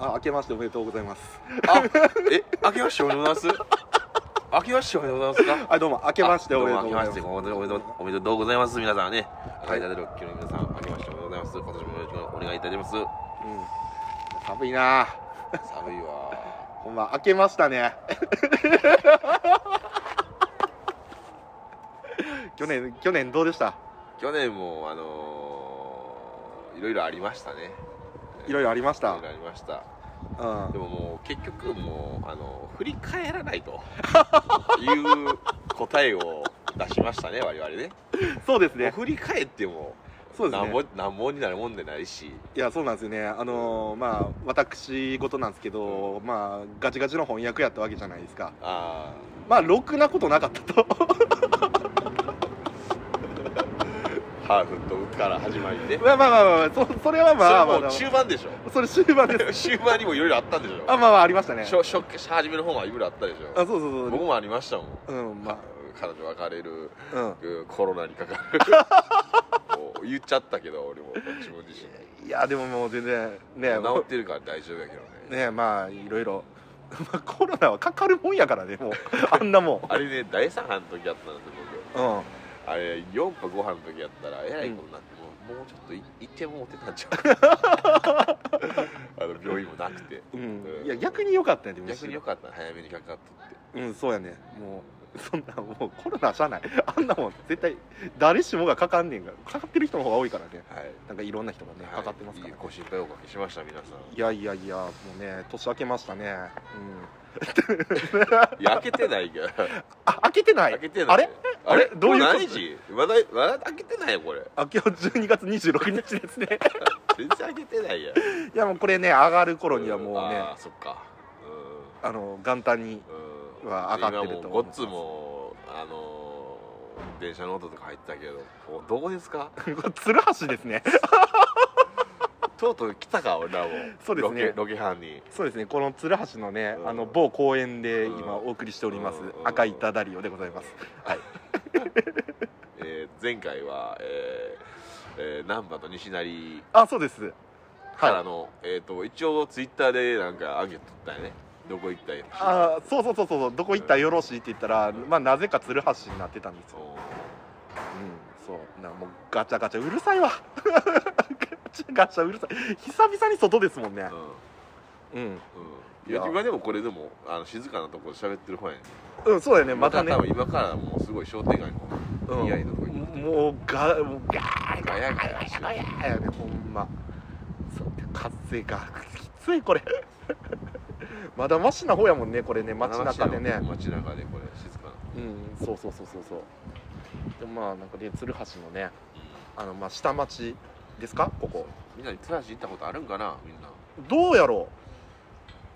あ明けましておめでとうございます。あえ明けましておめでとうございます？明けましておめでとうございますか？はいどうも明けましておめでとうございます。あどうも明けましておめでとうおめでとうございます皆さんね。赤い。たでロッキーの皆さん明けましておめでとうございます。今年もよろしくお願いいたします。うん。寒いな。寒いわ。ほんま明けましたね。去年去年どうでした？去年もあのーいろいろありましたねいろいろありました。いろいろありました。うん。でももう結局もうあの振り返らないと。いう答えを出しましたね我々ね。そうですね。振り返ってもそうですね。なんぼなんぼになるもんでないし。いやそうなんですよね。あのーまあ私事なんですけど、まあガチガチの翻訳やったわけじゃないですか。あまあろくなことなかったとあハーフとから始まりね。まあまあまあまあそそれはまあまあ。それもう中盤でしょ。それ終盤です。終盤にもいろいろあったんでしょ。あまあまあありましたね。初初初めの方はいろいろあったでしょ。あそうそうそう。僕もありましたもん。うんま彼女別れるあうん。うんコロナにかかる。言っちゃったけど俺も。自分自身いやでももう全然ね。も治ってるから大丈夫やけどね。うねまあいろいろ。まあコロナはかかるもんやからねもう。あんなもん。あれね第3波の時やったんですよ僕。うんあれ4波5波の時やったらえらいことになって、もうもうちょっとい行ってもうてたんちゃう？あの病院もなくて。うん。いや逆に良かったよねむしろ。逆によかった早めにかかっとって。うんそうやね。もうそんなもうコロナしゃあない。あんなもん絶対誰しもがかかんねんからかかってる人の方が多いからね。はい。なんかいろんな人がねかかってますから、いいご心配おかけしました皆さん。いやいやいやもうね年明けましたね。いや開けてないけどあ開けてない？開けてない。あれ？あれ？どういうこと？何日まだまだ開けてないよこれ。あ今日12月26日ですね。全然開けてないやん。いやもうこれね上がる頃にはもうねあーそっか。あの元旦には上がってると今もうごっつもあのー電車の音とか入ってたけどどこですか？鶴橋ですね とうとう来たか俺らも。そうですね。ロケロケ班に。そうですね。この鶴橋のね、うん。あの某公園でうん。今お送りしております、うん。赤いダダリオでございます。はい。えー前回はえーえー難波と西成あそうです。はいからの、えー、と一応ツイッターでなんかアンケート取ったよね。どこ行ったよあそうそうそうそう。どこ行ったらよろしいって言ったら、まあなぜか鶴橋になってたんですよ。うんそうなもうガチャガチャうるさいわガチャガチャうるさい久々に外ですもんねうんうんいや今でもこれでもあの静かなところで喋ってる方やねうんそうだよねまたね多分今からもうすごい商店街の見合いのとこ行ってもうガもうガーガヤガヤしてガヤガヤねほんまそう風がきついこれまだマシな方やもんねこれね街中でね街中でこれ静かなうんそうそうそうそうそうでもまあなんかね鶴橋のねあのまあ下町ですか？ここ。みんなにツアー行ったことあるんかな？みんな。どうやろ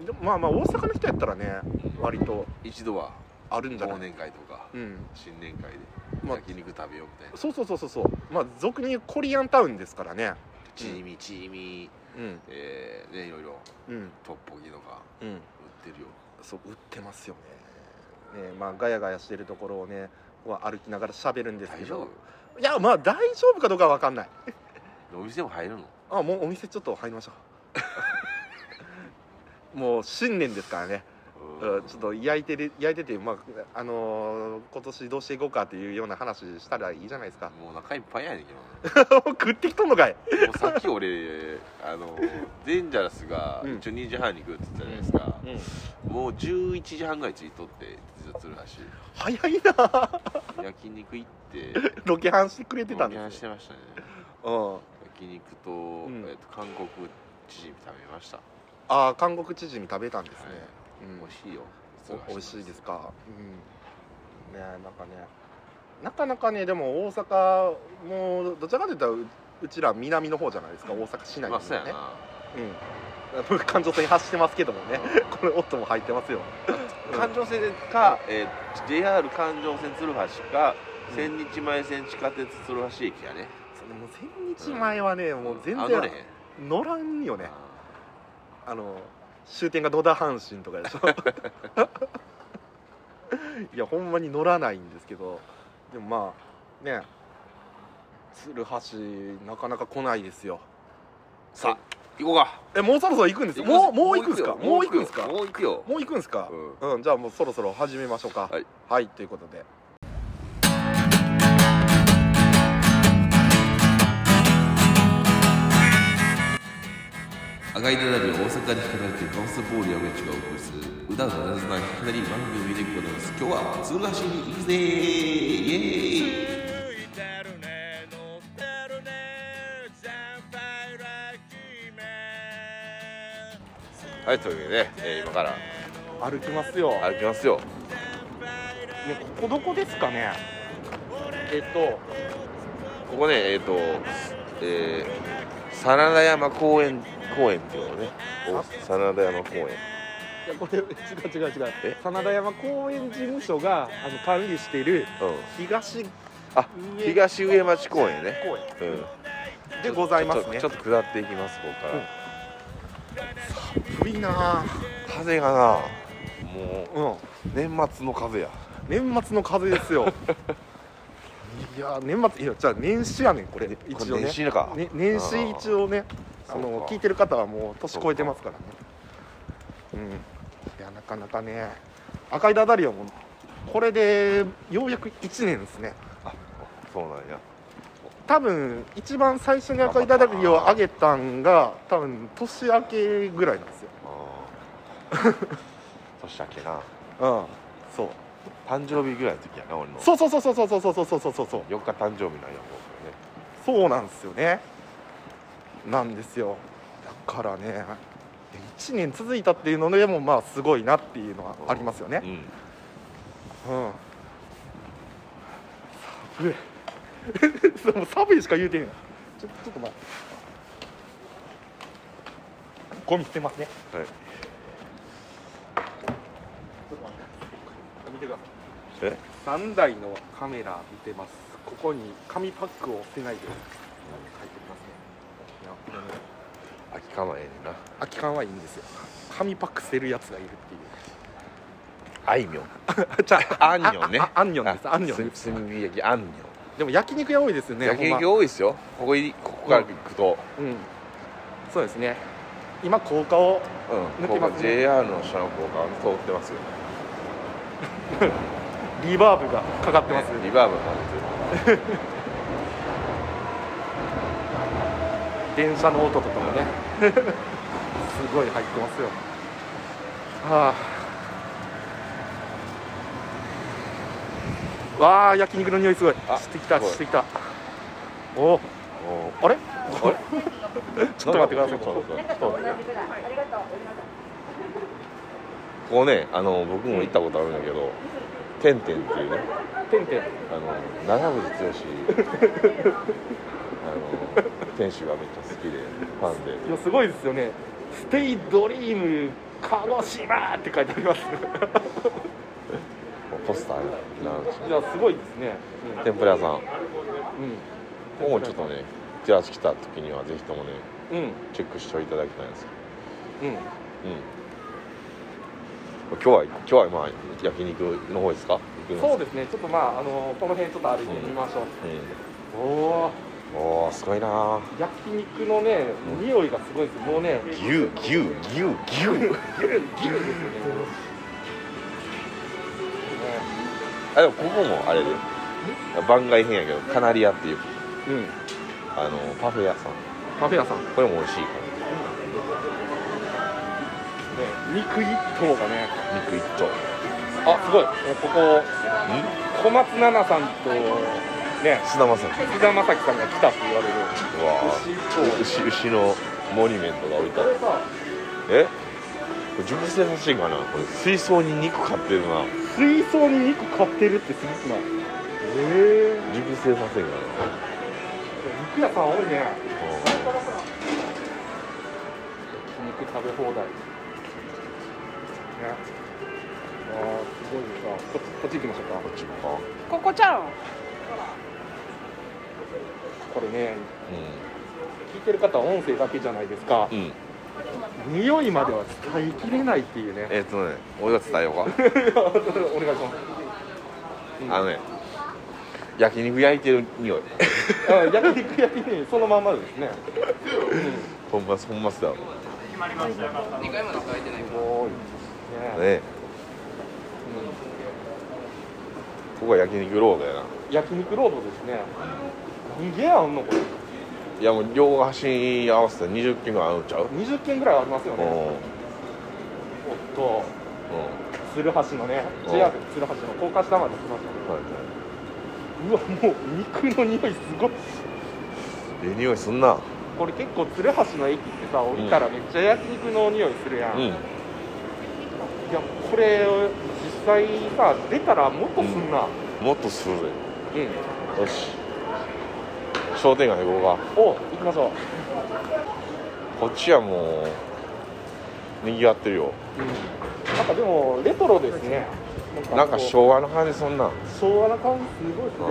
う？でもまあまあ大阪の人やったらね割と。一度は。忘あるんじゃない？年会とか。うん。新年会で。まあ焼肉食べようみたいな。そうそうそうそうそう。まあ俗に言うコリアンタウンですからね。チーミチーミうん。えーねいろいろ。うん。トッポギとか。うん。売ってるよ。そう売ってますよね。ねまあガヤガヤしてるところをねこう歩きながら喋るんですけ大丈ど夫？いやまあ大丈夫かどうかは分かんない。お店も入るの？あもうお店ちょっと入りましょう。もう新年ですからね、うん、ちょっと焼いてる焼いててまああのー今年どうしていこうかっていうような話したらいいじゃないですか。もうお腹いっぱいやねんけど 食ってきとんのかい。なもうさっき俺あのデンジャラスがうん。一応2時半に来るって言ったじゃないですか、もう11時半ぐらい着いとって実は鶴早いな。橋焼肉行って。ロケハンしてくれてたんロケハンしてましたね。うん。焼肉と,、ん。えっと韓国チヂミ食べました、ああ韓国チヂミ食べたんですね、はい。うん。美味しいよ。お美味しいですか？うん。ねなんかねなかなかねでも大阪もうどちらかというとううちら南の方じゃないですか。大阪市内まあそうやな。うん環状線走ってますけどもね。これ音も入ってますよ。環状線か、えー JR 環状線鶴橋か、うん。千日前線地下鉄鶴橋駅やね。それもう千日前はね、もう全然あ乗らんよね。ああの終点が野田阪神とかでしょ。いやほんまに乗らないんですけど。でもまあね鶴橋なかなか来ないですよ。さあ行こうか。えもうそろそろ行くんですよ。もうもう行くんですか？もう行くんですか？もう行くよ。もう行くんですか？ううん、じゃあもうそろそろ始めましょうか。はい、はい、ということで。赤いダダリ大阪に引かれてカオスボール山口がお送りする歌うならずないり番組でございます。今日は鶴橋に行くぜイエーイはいというわけでね、えー今から。歩きますよ。歩きますよ。ねここどこですかね？えっとここねえっ、とえー、真田山公園公園っていうのね。お真田山公園。いやこれ違う違う違う。え？真田山公園事務所があの管理しているうん。東あ上東上町公園ね。公園。うん。でございますね。ちょっとちょっと下っていきますここから、寒いな。風がなもうん。う年末の風や。年末の風ですよ。いや年末いやじゃあ年始やねんこれね一応ね。年始か。ね年始一応ねあの聞いてる方はもう年越えてますからね。うん。いやなかなかね赤いダダリオもこれでようやく1年ですね。あそうなんや多分一番最初に赤いダダリオを上げたんが多分年明けぐらいなんですよ。年明けな。うん。そう。誕生日ぐらいの時やな俺の。そうそうそうそうそうそうそうそうそうそうそう4日誕生日なんや僕ね。そうなんですよね。なんですよ。だからね1年続いたっていうのでもまあすごいなっていうのはありますよね。うん。うん。寒い そう寒いしか言うてんやちょちょっと待って。ゴミ捨てますね。はい。ちょっと待って。見てください。え？3台のカメラ見てます。ここに紙パックを捨てないで。書いてますね。いやこれね空き缶はええねんな空き缶はい。い。んですよ紙パック捨てるやつがい。るってい。うあい。みょんじゃああんにょんねあああんにょんですあんにょん炭火焼きあんにでも焼肉屋多いですよね焼肉ほん多いですよ。ここいここから行くと。まうん。そうですね。今高架を抜けますね。JR の下の高架通ってますよ。リバーブがかかってます、ねリバーブが出てる電車の音とかもね。すごい入ってますよ。はあわあ焼肉の匂いすごい。あしてきたすごい。してきた。おおおあれ？あれ？ちょっと待ってください。ここねあの僕も行ったことあるんだけど「てんてん」っていうね。てんてんあの長渕剛。あの店主がめっちゃ好きでファンで。いやすごいですよね「ステイドリーム鹿児島」って書いてありますポスターなんですよ。いやすごいですね。天ぷら屋さん。うん、もちょっとねテラス来た時にはぜひともねうん。うんチェックしていただきたいんですよ。うん。うん。今日は今日はまあ焼肉の方ですか？そうですね。ちょっとまああのこの辺ちょっと歩いてみましょう、おおうん。おー。すごいな。焼肉のね匂いがすごいです。もうね牛牛牛牛。牛 牛ですよねあでもここもあれで。番外編やけどカナリアっていう。うん。あのパフェ屋さん。カフェ屋さん、ね、これも美味しいか肉一頭がね。ら肉一丁あすごい。ここ小松菜奈さんとね。菅田将暉。福田正樹さんが来たって言われる。うわ牛一頭牛牛のモニュメントが置いてある。これさえ？これ熟成させんかな？これ水槽に肉買ってるな水槽に肉買ってるってすごくない？ええ熟成させんか肉屋さん多いね。な、肉食べ放題。ね。あーすごいさここっち行きましょうか。こっちもかここちゃんこれね聞いてる方は音声だけじゃないですか。うんうん匂いまでは伝えきれないっていうね。えっ、とね俺が伝えようか。お願いします。あのね焼肉焼いてる匂い。あ焼肉焼きねそのまんまですね、本末本末だ。2回も中空いてないから多いねここは焼肉ロードやな。焼肉ロードですね。何軒あんのこれいやもう両端に合わせて20軒ぐらいあるんちゃう？20軒ぐらいありますよね。うん。おっと。鶴橋のねうん。JR 鶴橋の高架下まで来ましたね。はいはうわもう肉の匂いすごい。いええ匂いすんな。これ結構鶴橋の駅ってさ降りたらめっちゃ焼肉の匂いするやん、いうん。やこれ実際さ出たらもっとすんな。もっとするぜうん、よし商店街行こうかお行きましょう、こっちはもうにぎわってるよ。うん、なんかでもレトロですね。なんかこう。昭和の感じそんな。ん昭和な感じすごいですね。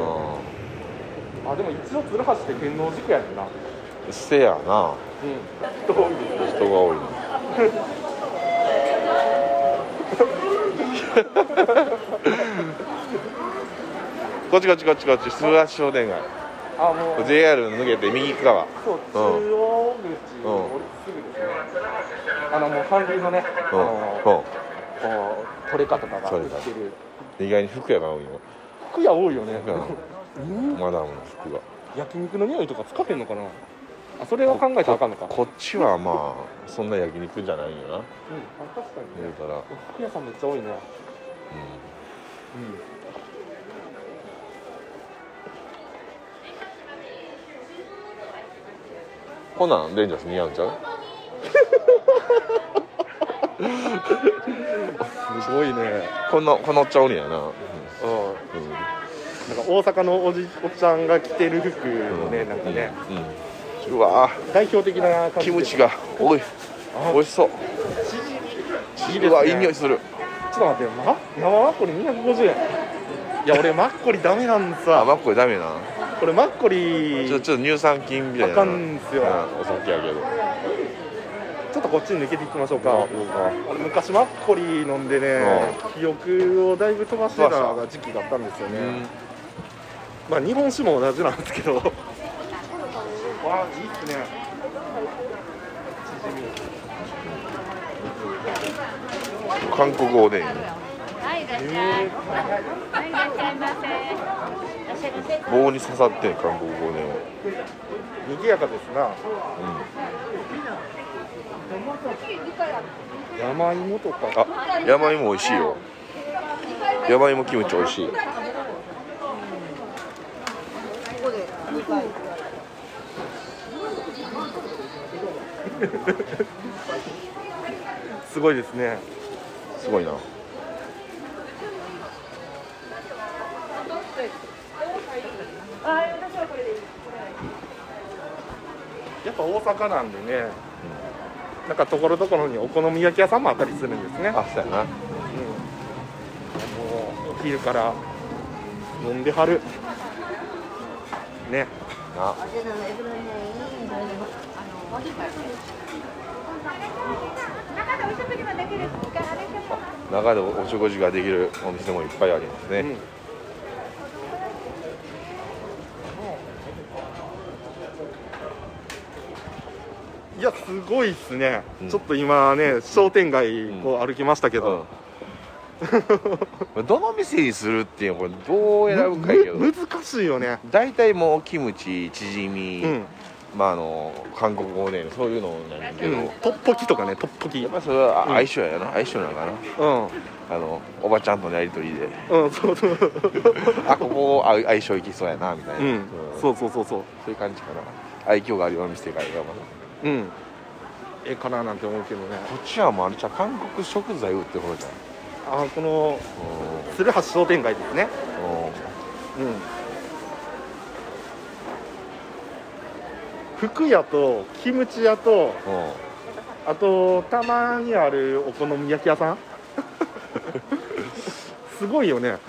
うあでも一応鶴橋って天王寺区やねんな。うんんせやな。人多いですね人が多いな。こっちこっちこっちこっち。鈴橋商店街あもう。JR 抜けて右側そう中央口降りてすぐですね。あのもう韓流のねあうん。のこう取れ方とかが売ってるうん意外に服屋が多いよ服屋多いよね。うん。マダムの服が焼肉の匂いとかつかへんのかな。あそれは考えたらあかんのか。こっちはまあそんな焼肉じゃないよな。うん。あ確かにね。言うたら、服屋さんめっちゃ多いね。ううんこんなんレンジャース似合うんちゃう？すごいね。こんなこのちゃんおりやな、うん。うんなんか大阪のおじおっちゃんが着てる服のね、なんかね、うん、うわ代表的な感じキムチが。おい。あ。美味しそう。いいね。うわいい匂いする。ちょっと待ってま生マッコリ250円。いや俺マッコリダメなんあさマッコリダメなこれマッコリちょちょっと乳酸菌みたいなあかんすよ。うんお酒やけど。ちょっとこっちに抜けていきましょうか。あ俺昔マッコリ飲んでね記憶をだいぶ飛ばしてた時期があったんですよね、うん。まあ日本酒も同じなんですけど。わあいいっすね。韓国おでんはい、いらっしゃい。はい、いらっしゃいませ。棒に刺さってん韓国おで。賑やかですな。山芋とか。あ山芋美味しいよ。山芋キムチ美味しい。すごいですね。すごいなやっぱ大阪なんでね、なんかところどころにお好み焼き屋さんもあったりするんですね。あそうやな。うん、もうお昼から飲んではる。ね。な。中でお食事ができるお店もいっぱいありますね、うんいやすごいっすね、うん。ちょっと今ね商店街こう歩きましたけど、うん、どの店にするっていうのこれどう選ぶかやけど。む難しいよね。大体もうキムチチヂミ、うん、まああの韓国おでんそういうのなんやけど、うん、トッポキとかねトッポキ。うんやっぱりそれはうん相性やな、相性なのかな。あのおばちゃんとのやり取りで。うんそうそう。あここ相相性いきそうやなみたいな、うん。そうそうそうそう。そういう感じかな。愛嬌があるような店がいいかもなうん。ええかななんて思うけどね。こっちはもうあれじゃう韓国食材売ってる方じゃん。あこのう鶴橋商店街ですね。んうん。うん。服屋とキムチ屋とうん。あとたまにあるお好み焼き屋さん？すごいよね。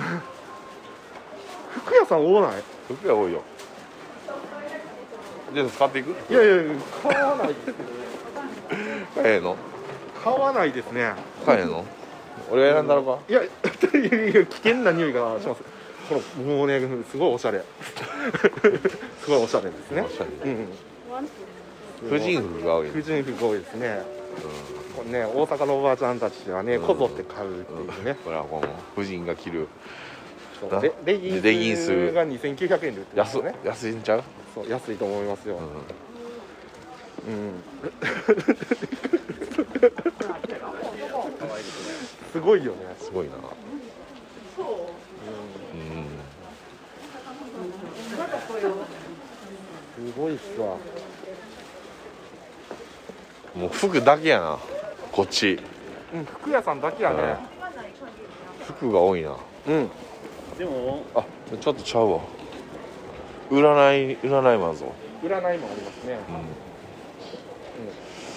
服屋さん多ない？服が多いよじゃあ使っていく？いやいや買わない買えへんの買わないですね。買えの？俺が選んだのか？いやいや危険な匂いがします。このもうねすごいおしゃれ。すごいおしゃれですね。おしゃれ。うん。婦人服が多い婦人服多いですね。これね大阪のおばあちゃんたちはねうんこぞって買うっていうね、これはこの婦人が着るなそうレレギンスが2900円で売ってるんですね。安いんちゃう、そう安いと思いますよ、うん。うん。すごいよね、すごいな。ううん。ん、すごいっすわ。もう服だけやな。こっち。うん服屋さんだけやね。服が多いな。うんでもあちょっとちゃうわ。占い占いマンぞ、占いもありますね、うん。うん、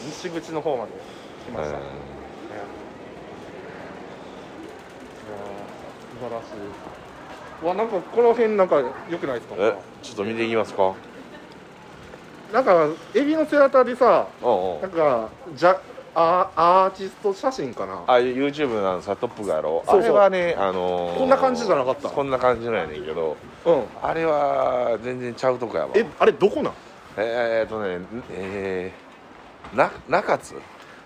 西口の方まで来ました、えー。素晴らしい。わなんかこの辺なんか良くないですか？ーえちょっと見ていきますか。なんかエビの背中でさうんうん。なんかじゃアアーティスト写真かな。あ YouTube のさトップがやろそうそう。あれはねあのーこんな感じじゃなかったこんな感じのやねんけど。うん。あれは全然ちゃうとこやわ。えあれどこなん？えー、っとねえー、な中津。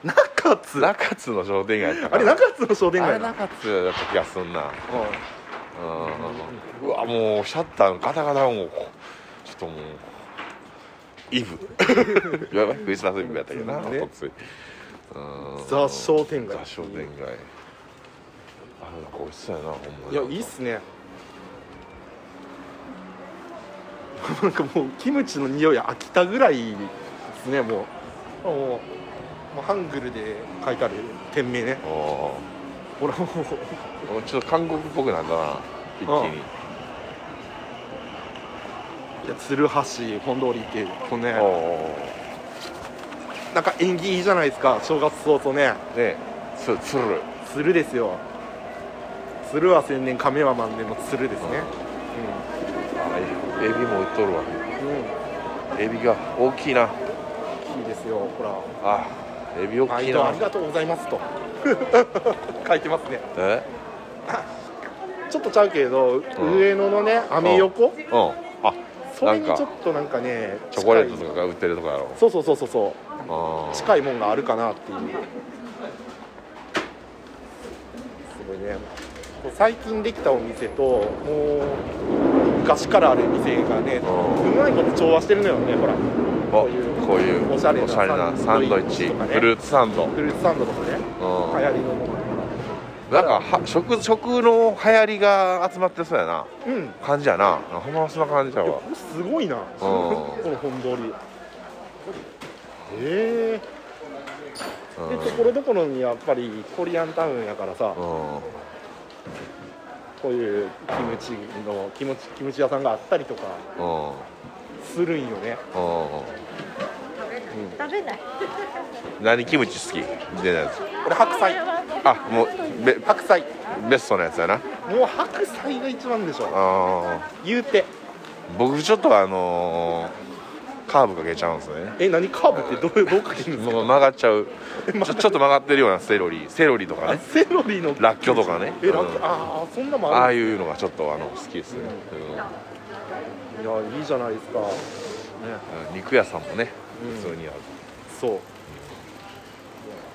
中津？中津の商店街やったかあなれ中津の商店あれ街な中津だった気がすんな。ううん。うわもうシャッターのガタガタがもうちょっともうイブ。やばいクリスマスイブやったけどなね。おとつい。うんザ商店街ザ商店街あなんか美味しそうやなほんまんいやいいっすね。なんかもうキムチの匂い飽きたぐらいですねもう。もうもうハングルで書いてある店名ね。おほらもう。ーちょっと韓国っぽくなんだな一気に。いや鶴橋本通りってこのねなんか縁起いいじゃないですか。正月早々ね。ね。つつる。鶴ですよ。鶴は千年亀は万年の鶴ですね。あエビも売っとるわ。うん、うん、エビが大きいな。大きいですよほら。あエビ大きいな。ありがとうございますと。書いてますね。え？ちょっとちゃうけど、ん上野のねアメ横？うん。あそれにちょっとなんかねチョコレートとかが売ってるとかやろ。そうそうそうそうそう近いもんがあるかなっていう。すごいね。最近できたお店ともう昔からある店がねうんうまいこと調和してるのよねほら。おこういうこういうおしゃれなササンンドイッチね。フルーツサンド、うん、フルーツサンドとかね。流行りのものなんかは食食の流行りが集まってそうやな。うん。感じやな。ほんまそんな感じやわ。すごいな。この本通りええうんでところどころにやっぱりコリアンタウンやからさうん。こういうキムチのキムチキムチ屋さんがあったりとかうん。するんよね。うん。食べない。何キムチ好き？みたいなやつこれ白菜。あもうべ白菜。ベストのやつやな。もう白菜が一番でしょ。あ言うて。ー僕ちょっとあのーカーブかけちゃうんですね。え何カーブってどうどうかけるんですもう曲がっちゃう。ちょちょっと曲がってるようなセロリ。セロリとかね。セロリの。らっきょうとかね。えらっきょううん。ああそんなもんあるああいうのがちょっとあの好きですね、いやいいじゃないですか。ねうん。肉屋さんもねうん。普通にある、そう。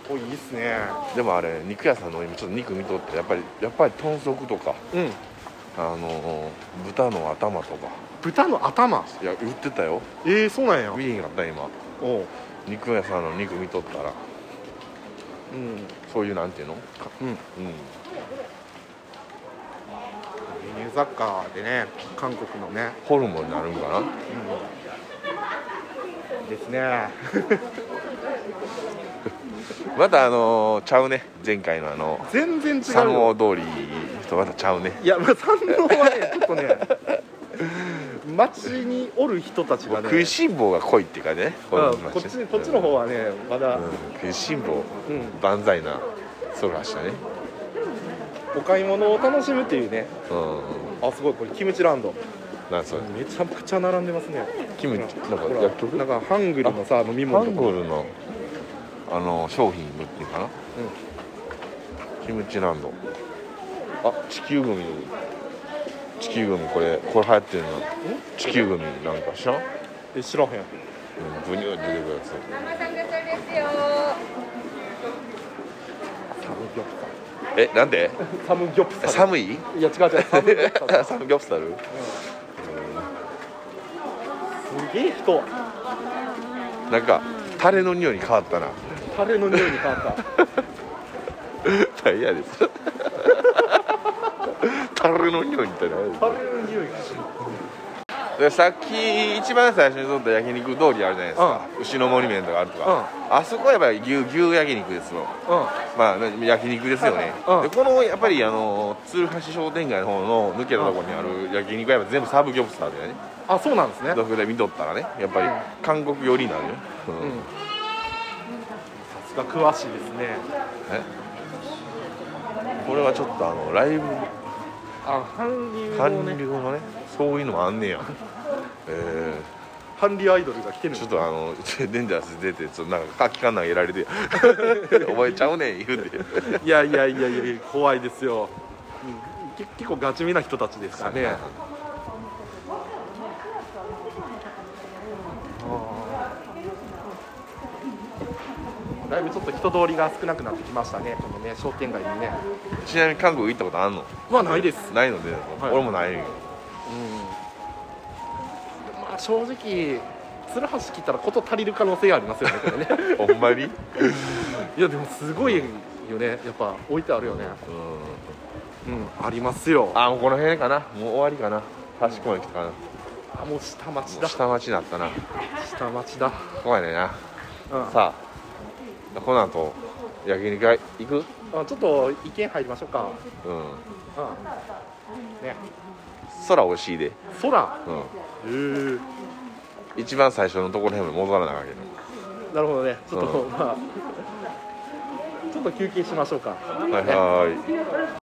これいいっすね。でもあれ肉屋さんの今ちょっと肉見とってやっぱりやっぱり豚足とかうん。あのー豚の頭とか豚の頭。いや売ってたよ。えー、そうなんや。見えへんかった今。おう。肉屋さんの肉見とったら。うん。そういうなんていうの？うん。うん。輸入雑貨でね韓国のね、ホルモンになるんかな？うん、ですね。またあのーちゃうね。前回のあの全然違う三よ毛通りとまたちゃうね。いやまあ山王はねちょっとね 街におる人たちがね食いしん坊が濃いっていうかねうんのこっちこっちの方はねまだ、うん食いしん坊うん。万歳なそらしたね。お買い物を楽しむっていうね。うん。あすごいこれキムチランド。なんそれめちゃくちゃ並んでますね。キムチなんか薬局？なんかハングルのさ飲みハ物とか。ングルのあの商品っていうかな、キムチランド。あ地球グミ地球グミこれこれ流行ってるの。地球グミなんか知らん？え知らへんブニューって出てくるやつ。えなんで？サムギョプサル。寒いいや違う違う。サムギョプサル。サムギョプサル？すげえ人。なんかタレの匂いに変わったな。タレの匂いに変わった。何やですタレの匂いみたいなの匂いがでさっき一番最初に撮った焼肉通りあるじゃないですか、牛のモニュメントがあるとか、あそこはやっぱり牛牛焼肉ですようん。まあね焼肉ですよね、うん。でこのやっぱりあの鶴橋商店街の方の抜けたところにある焼肉はやっぱ全部サブギョプサルだよね。あそうなんですね。どこで見とったらねやっぱり韓国寄りになるよ、うん。うん。さすが詳しいですね。え？これはちょっとあのライブあ韓流の韓ね流のねそういうのもあんねや。え韓流アイドルが来てるー、ちょっとあの デンジャラス出てちょっとなんか空き缶投げられて。お前ちゃうねん言うて。いやいやいやいや怖いですよ、うん、け結構ガチめな人たちですからねだいぶちょっと人通りが少なくなってきましたね。このね商店街にね。ちなみに韓国行ったことあんの？まあないです。ないので、はい。俺もないよ。うん。まあ正直鶴橋来たらこと足りる可能性がありますよねこれね。ほんまに？いやでもすごいよね。やっぱ置いてあるよね。うん。うんありますよ。あもうこの辺かな。もう終わりかな。端っこまで来たかな。もあもう下町だ。う下町になったな。下町だ。怖いねんな。うん。さあこの後焼肉屋行く？あちょっと意見入りましょうか。うん。うん。ね。空美味しいで。空？うん。へえ。一番最初のところへんまで戻らなあかんけど。なるほどね。ちょっと、うまあちょっと休憩しましょうか。はいはーい。と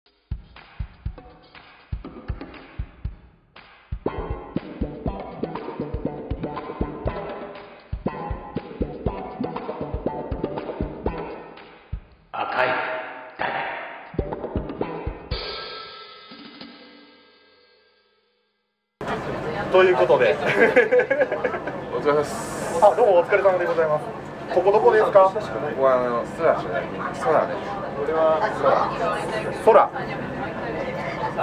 いうことで。お疲れ様です。あどうもお疲れ様でございます。ここどこですか？ここはあのスラッシュ焼肉空。ね空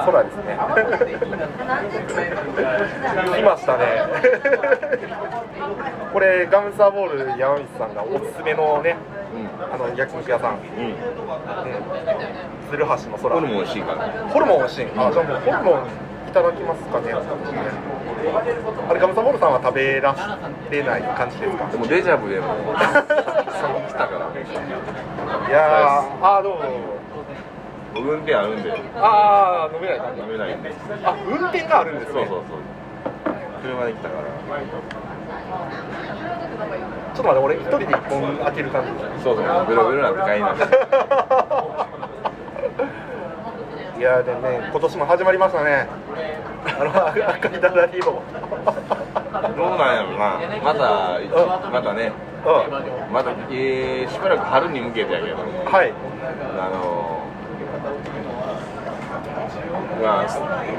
空ですね。来ましたね。これガムサーボール山道さんがおすすめのねあの焼肉屋さん、うん。うん。鶴橋の空。これも美味しいから。ホルモン美味しい。あじゃあもうホルモンいただきますかねあれガムサボールさんは食べられない感じですか？でもデジャブでも来たから。いやーあーどうも。運転あるんで。ああ飲めない飲めないんで。あ運転があるんですね。そうそうそう。車で来たから。ちょっと待って俺一人で一本開ける感じ。そうそう。ベロベロなんて買いないやーでもね今年も始まりましたねあの赤いダダリをどうなんやろな。またまたね。うまた、えー、しばらく春に向けてやけど。んはい。あのまあ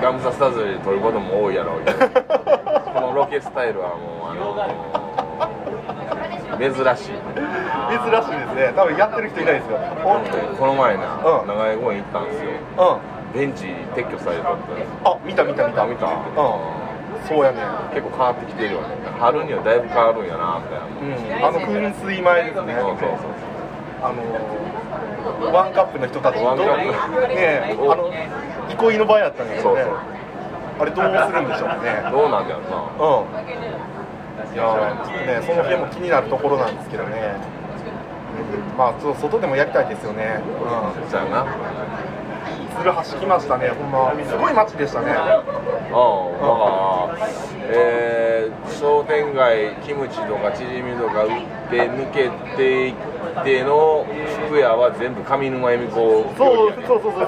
ガムサスタジオで撮ることも多いやろうけど。このロケスタイルはもうあの珍しい。珍しいですね。多分やってる人いないですよ。この前な、うん。長井公園行ったんですよ。うんベンチ撤去されとった。あ見た見た見た。見た。うん。そうやね。結構変わってきてるよね。春にはだいぶ変わるんやなみたいな。うん。あの噴水前ですね。そうそうそうあのワンカップの人たちワンカップ。ねあの憩いの場やったんですよね。そうあれどうするんでしょうね。どうなんだろうな。うん。いやーちょっとねその辺も気になるところなんですけどね。まあちょっと外でもやりたいですよね。うん。そうやな鶴橋来ましたね。ほんますごい街でしたね。うんだからえー、商店街キムチとかチヂミとか売って抜けていくてのクエアは全部上沼恵美子そうそうそうそうそう。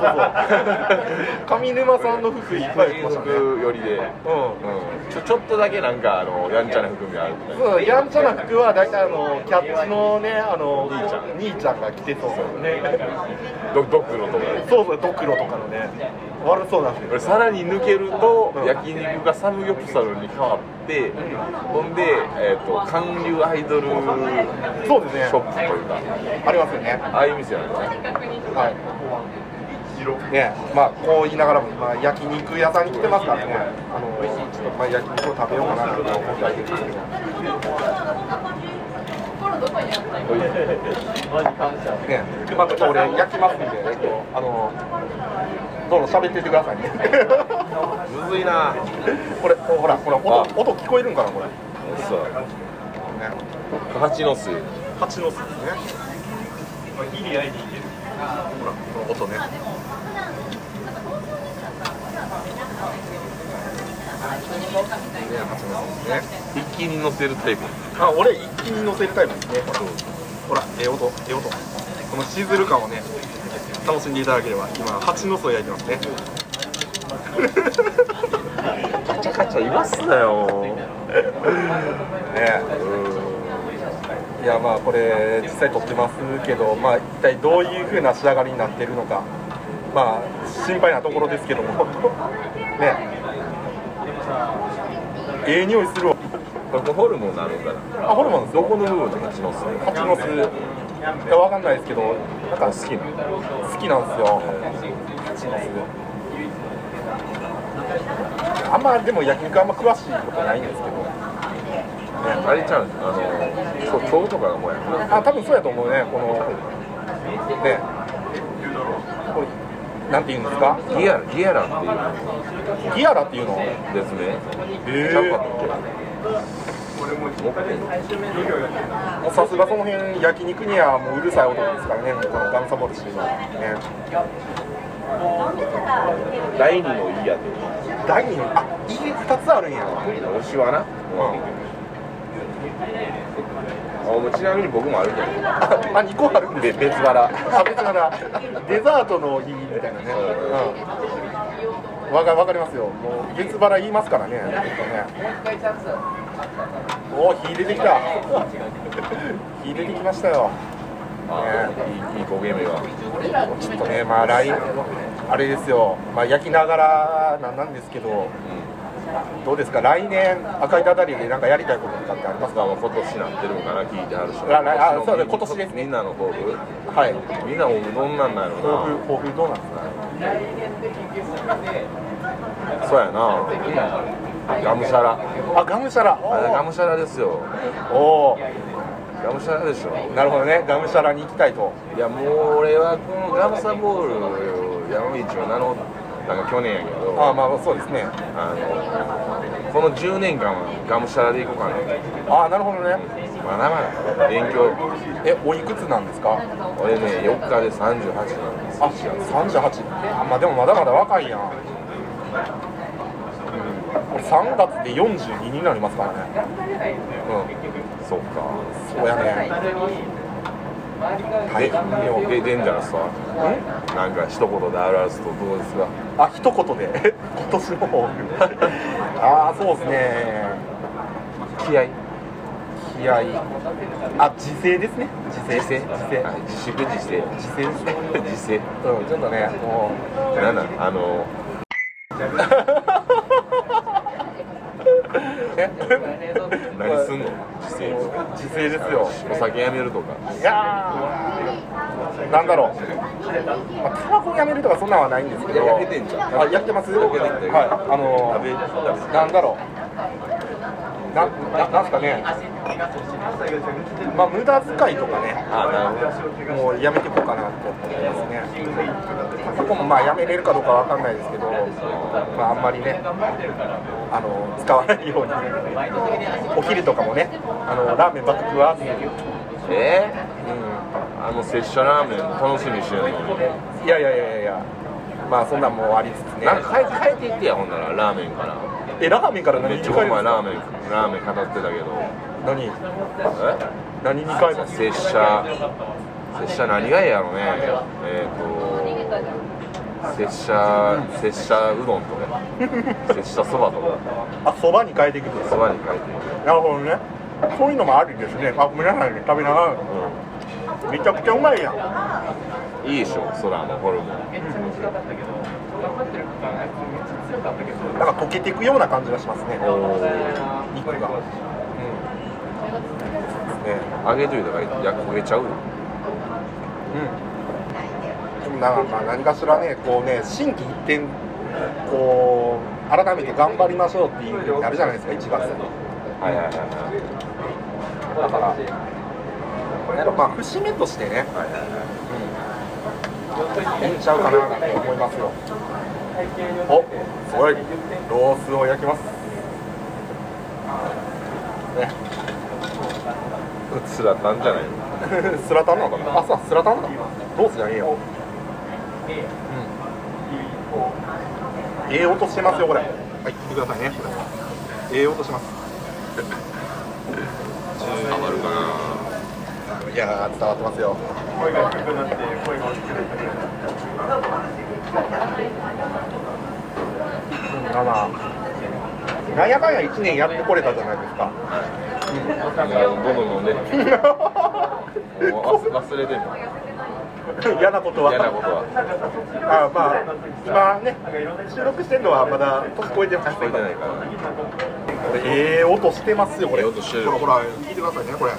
上沼さんの服いっぱい着ましたね。服寄りで、うん、ちょちょっとだけなんかあのやんちゃな含みあるそうやんちゃな服は大体あのキャッチのねあの兄ちゃん。兄ちゃんが着てそうね。ドドクロとか。そうそうドクロとかのね悪そうなんですよこれさらに抜けると、うん。焼肉がサムギョプサルに変わって、ほんで、えー、と韓流アイドルシそうですね。ョップというか。ありますよね。ああいう店なんですねはい。ねまあこう言いながらも、まあ、焼肉屋さんに来てますからね。あのちょっとまあ焼肉を食べようかなと思ったりですけど。ね。まあちょっと俺焼きますんで、えっと、あのどうぞ喋っててくださいね。むずいな。これほらほら音音聞こえるんかなこれ、う。蜂の巣。蜂の巣ですね。ギリアイにいける。ほらこの音ね。ね。一気に乗せるタイプ。あ俺一気に乗せるタイプですね。ほらええ音ええ音。このシズル感をね楽しんでいただければ今蜂の巣を焼いてますね。カチャカチャ言わすなよ。ね。いやまあこれ実際撮ってますけどまあ一体どういう風な仕上がりになってるのか。まあ心配なところですけども。ね。ええ匂いするわ。これホルモンなのかな？あホルモンですどこの部分で蜂の巣？蜂の巣いやわかんないですけどなんか好きな好きなんですよ。あんまでも焼肉あんま詳しいことないんですけど。あれちゃうんあのそう今日とかがもうやなあ多分そうやと思うねこのね。これなんて言うんですか？ギアギアラっていう。ギアラっていうの？ですね。へちゃうかったっけ？さすがその辺焼肉にはもううるさい男ですからねこのガンサボルシーはね。第二のいいや第二のあ家2つあるんや。推しはな。あもうちなみに僕もあるけど。ああ2個あるんでべ別腹。あ 別腹。デザートの日みたいなね。うんわかわかりますよ。もう月腹言いますからね。ちょっとねおお火出てきた。火出てきましたよ。あいいいい焦げ目がちょっとねまあ来あれですよまあ焼きながらなんなんですけどどうですか来年赤いたたりでなんかやりたいこととかってありますかまあ今年なってるんかな聞いてはる人ら来あそうだ今年ですねみんなの抱負はいみんな抱負どんなんなんやろ抱負な抱負どうなんですかそうやな。がむしゃらあがむしゃらあれがむしゃらですよ。おおがむしゃらでしょ。なるほどね。がむしゃらに行きたいと。いやもう俺はこのガムサボール山道を名乗ったのが去年やけど。あまあそうですね。あのこの10年間はがむしゃらでいこうかな。あなるほどねまだまだ勉強。えおいくつなんですか？俺ね4日で38なんですあ38あまあでもまだまだ若いやん。俺3月で42になりますからね。うん。そっか。そうやね。大変よ。でデンジャラスは？なんか一言で表すとどうですか？あ一言で？今年の ああそうですね。気合気合あ時勢ですね。時勢。自制時勢。はい。自粛自制時勢ですね。自制うんちょっとねもうなんなんあの え？何すんの？自制時勢ですよ。お酒やめるとか。いやー。なんだろう、まあ、タバコやめるとかそんなんはないんですけど。いややめてんじゃん。あやってますはい。あのー、なんだろうなななんすかね？まあ無駄遣いとかね。もうやめていこうかなってますね。そこもまあやめれるかどうかわかんないですけどまああんまりねあの使わないようにお昼とかもねあのラーメンばっか食わずにえうん。ー、あの拙者ラーメン楽しみにしてるの？にいやいやいやいや。まあそんなんもありつつね。なんか変え変えていってやほんならラーメンからえラーメンからめっちゃう何に変えるんですか？まいラーメンラーメン語ってたけど。何？え？何に変えます拙者。拙者何がええやろね。えっ、と拙者拙者うどんとか。拙者そばとか。あそばに変えていくとそばに書いてなるほどね。そういうのもありですね。あごめんなさいね食べながら。めちゃくちゃうまいやん。うんいいでしょ空のホルモンなんか溶けていくような感じがしますね。肉が。うん。ね揚げといたら焼焦げちゃう。ようん。でもなんか何かしらねこうね心機一転こう改めて頑張りましょうっていうふうになるじゃないですか1月。はいはいはい。はいだからやっぱまあ節目としてね、はいはいはい。いいんちゃうかなと思いますよ。おすごい。ロースを焼きます。ね。つらたんじゃない？のスラタンなのかな？あそうスラタンだロースじゃねえよ。うん。ええ音してますよこれ。はい見てくださいね。ええ音します。ハマるかな。いやー伝わってますよ。声が低くなって声が大きくなってまあまあな。んやかんや1年やってこれたじゃないですか。いやどんどん飲んでもう忘忘れてんの。嫌なことは。嫌なことは。あまあ今ね収録してるのはまだ年越えてます聞こえてないから。ええ音してますよこれ。ええ音してる。ほらほら聞いてくださいねこれ。え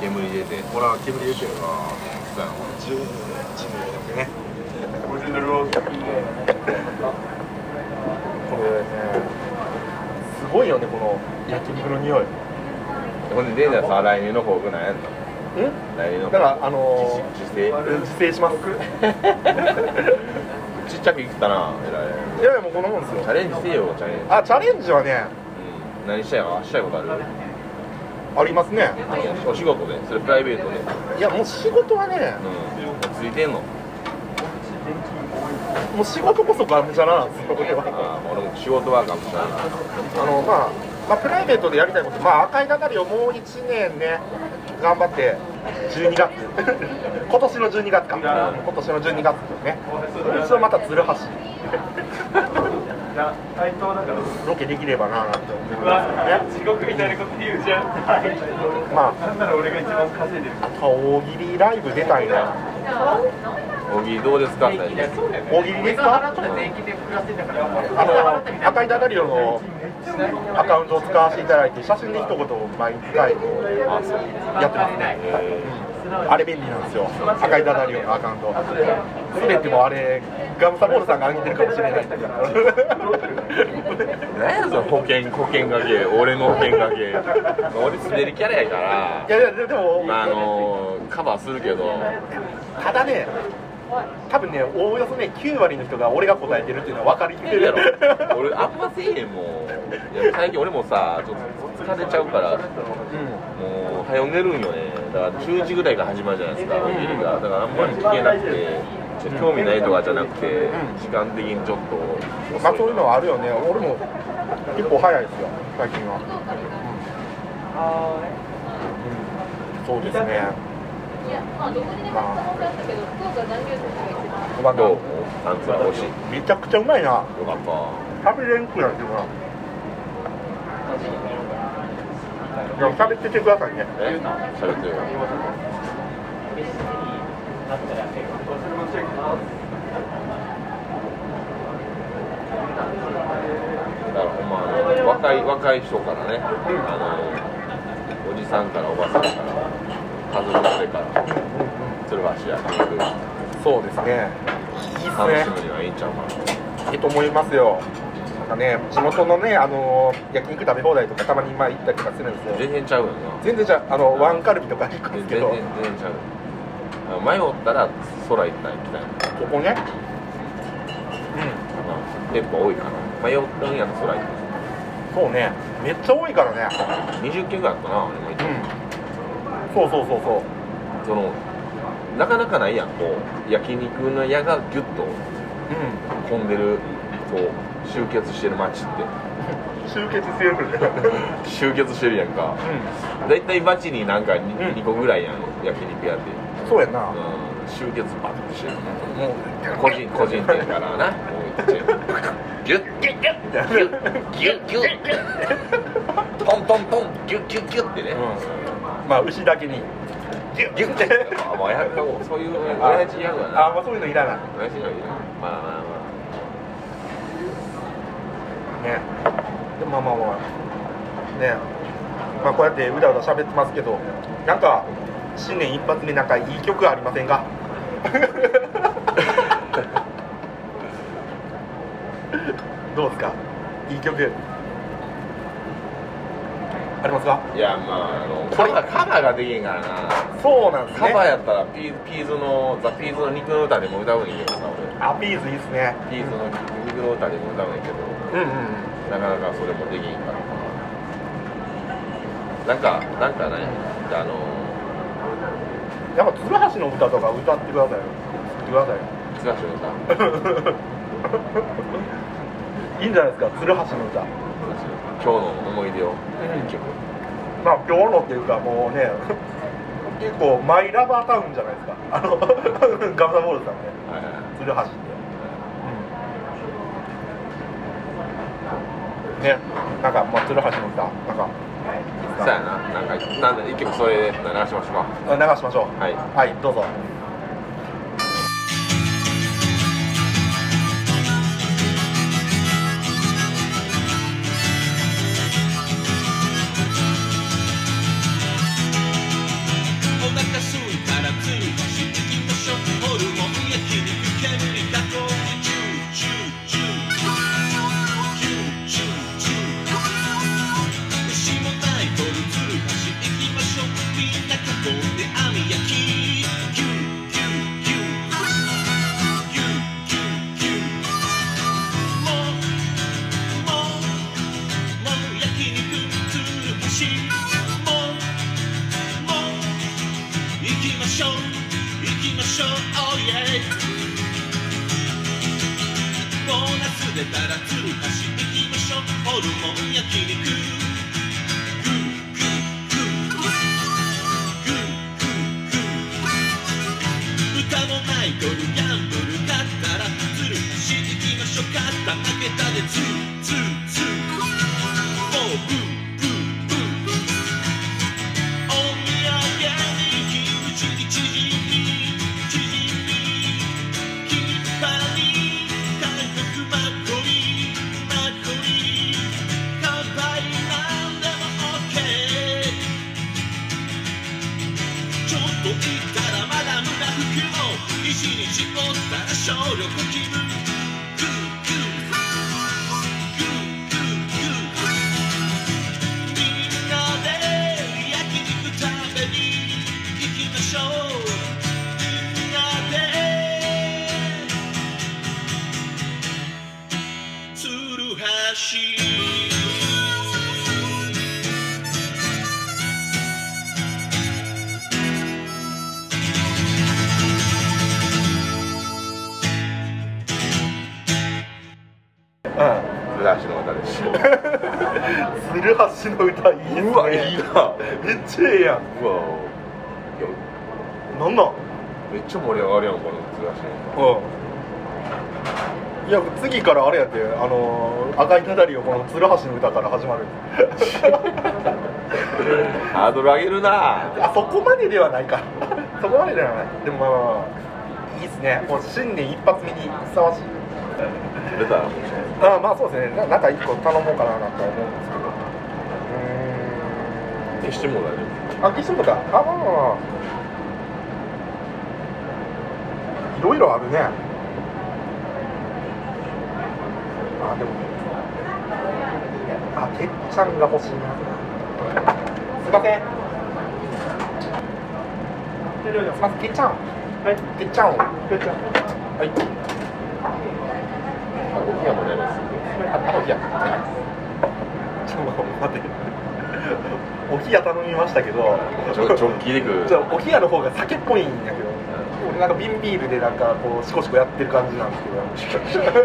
煙入れて。ほら煙出てるあそうやなオリジナルロースこれねすごいよねこの焼肉の匂い。んほんでデンジャーさ来年の抱負なんやんの？来年のだからあの自制ー、自制します。ちっちゃくいったなえい。やいやもうこんなもんですよ。らいチャレンジせよチャレンジ。あチャレンジはねうん。何したいの？したいことある？ありますね。お仕事で？それプライベートで？いやもう仕事はねうん。ついてんの？もう仕事こそがむしゃらなんですよこれは。ああ俺も仕事はがむしゃらなあのまあまあプライベートでやりたいことまあ赤いたたりをもう1年ね頑張って12月。今年の12月か。今年の12月ね。一応また鶴橋。対等だから。ロケできればななんて思ってうますわ地獄みたいなこと言うじゃん。まあ。なんなら俺が一番稼いでる。あとは大喜利ライブ出たいな小木どうですか？大喜利ですか？税金で暮らしてんあの赤いダダリオのアカウントを使わせていただいて写真で一言毎回やってますね、あれ便利なんですよ赤いダダリオのアカウント。全てもあれガムサボールさんが上げてるかもしれない んだけど何やその保険保険掛け俺の保険掛け俺滑りキャラやからいやいやででも、まああのカバーするけどただね多分ねおおよそね9割の人が俺が答えてるっていうのは分かりきってるやろ。俺あんませえへんもん。いや最近俺もさちょっと疲れちゃうからもう早寝るんよね。だから10時ぐらいから始まるじゃないですか大喜利が。だからあんまり聞けなくて興味ないとかじゃなくて時間的にちょっと遅い。まあそういうのはあるよね。俺も結構早いですよ最近は、うん、そうですねまあどこにでも可能だったけど福岡残業とかまあどう？パンツは欲しいよめちゃくちゃうまいなかった食べれんくなってるないや喋っててくださいねえ喋ってるよ。だからほんまあの若い若い人からね、あのおじさんからおばさんから家族連れから。鶴橋焼肉そうですね。いいっすね。楽しむにはいいんちゃうかな。いいと思いますよ。なんかね地元のねあの焼肉食べ放題とかたまにまあ行ったりとかするんですよ。全然ちゃうよな。全然じゃああのワンカルビとか行くんですけど。全然全然ちゃう。迷ったら空行ったら行きたい。ここね。まあ店舗多いかな迷ったんやったら空行く。そうね。めっちゃ多いからね。20軒ぐらいあったな俺も。行ったうんそうそうそうそう。そのなかなかないやん。こう焼肉の屋がギュッとう混んでるこう集結してる街って。ん 集結してる 集結してるやんか。う大体街になんか 2,、ん。二個ぐらいやん焼肉屋って。そうやんな、うん、集結バッとしてる。もう個人個人店からな。ギュッギュッギュッギュッギュッギュッギュッ。トントントンギュッギュッギュッってね、まあ牛だけに。ギュッギュッて。あもうやうそういう親父な。あまあそういうのいらない。親父のいいなまあまあまね。でもまあまあまあ。ね。まあこうやってうだうだ喋ってますけどなんか新年一発目なんかいい曲ありませんか？どうですか？いい曲ありますか？あいやまああのカバーカバーができんからな。そうなんですね。カバーやったらピーピーズのザ・ピーズの肉の歌でも歌うんやけどさ俺。アピーズいいっすね。ピーズの肉の歌でも歌うんやけど。うんうんなかなかそれもできんから。なんかなんかねあのやっぱ鶴橋の歌とか歌ってくださいよ。作ってくださいよ。難しい歌？いいんじゃないですか？鶴橋の歌今日の思い出をまあ今日のっていうかもうね 結構マイラバータウンじゃないですか。あの ガムザボールさんね。はいはい鶴橋って、うん、ねなんか、まあ、鶴橋の歌なんか。そうやな。なんかなんで一曲それで流しましょう。かあ流しましょう。はい。はいどうぞ一日おったら小旅行気分フラッシュの歌です鶴橋の歌いいねうわいいな。めっちゃええやんうわいやなんなんめっちゃ盛り上がるやんこのフラッシ。ュうんいや次からあれやってあの赤いただりをこの鶴橋の歌から始まる。ハードル上げるな。あそこまでではない。かそこまでではないでもまあ。いいっすね。もう新年一発目にふさわしい出たらもうあまあそうですね。ななんか一個頼もうかななんて思うんですけど。う消しても大丈ーんあ消してもかあまあまあまあいろいろあるね。あでも。あてっちゃんが欲しいな。すいません。す。いませんてっちゃん。はい。てっちゃんを。てっちゃん。はい夫あごきがもらえますあ、あおひや。ちょっと待って。おひや頼みましたけど。ちょ直帰でくちょおひやの方が酒っぽいんやけど。俺なんか瓶ビールでなんかこうシコシコやってる感じなんですけど。ね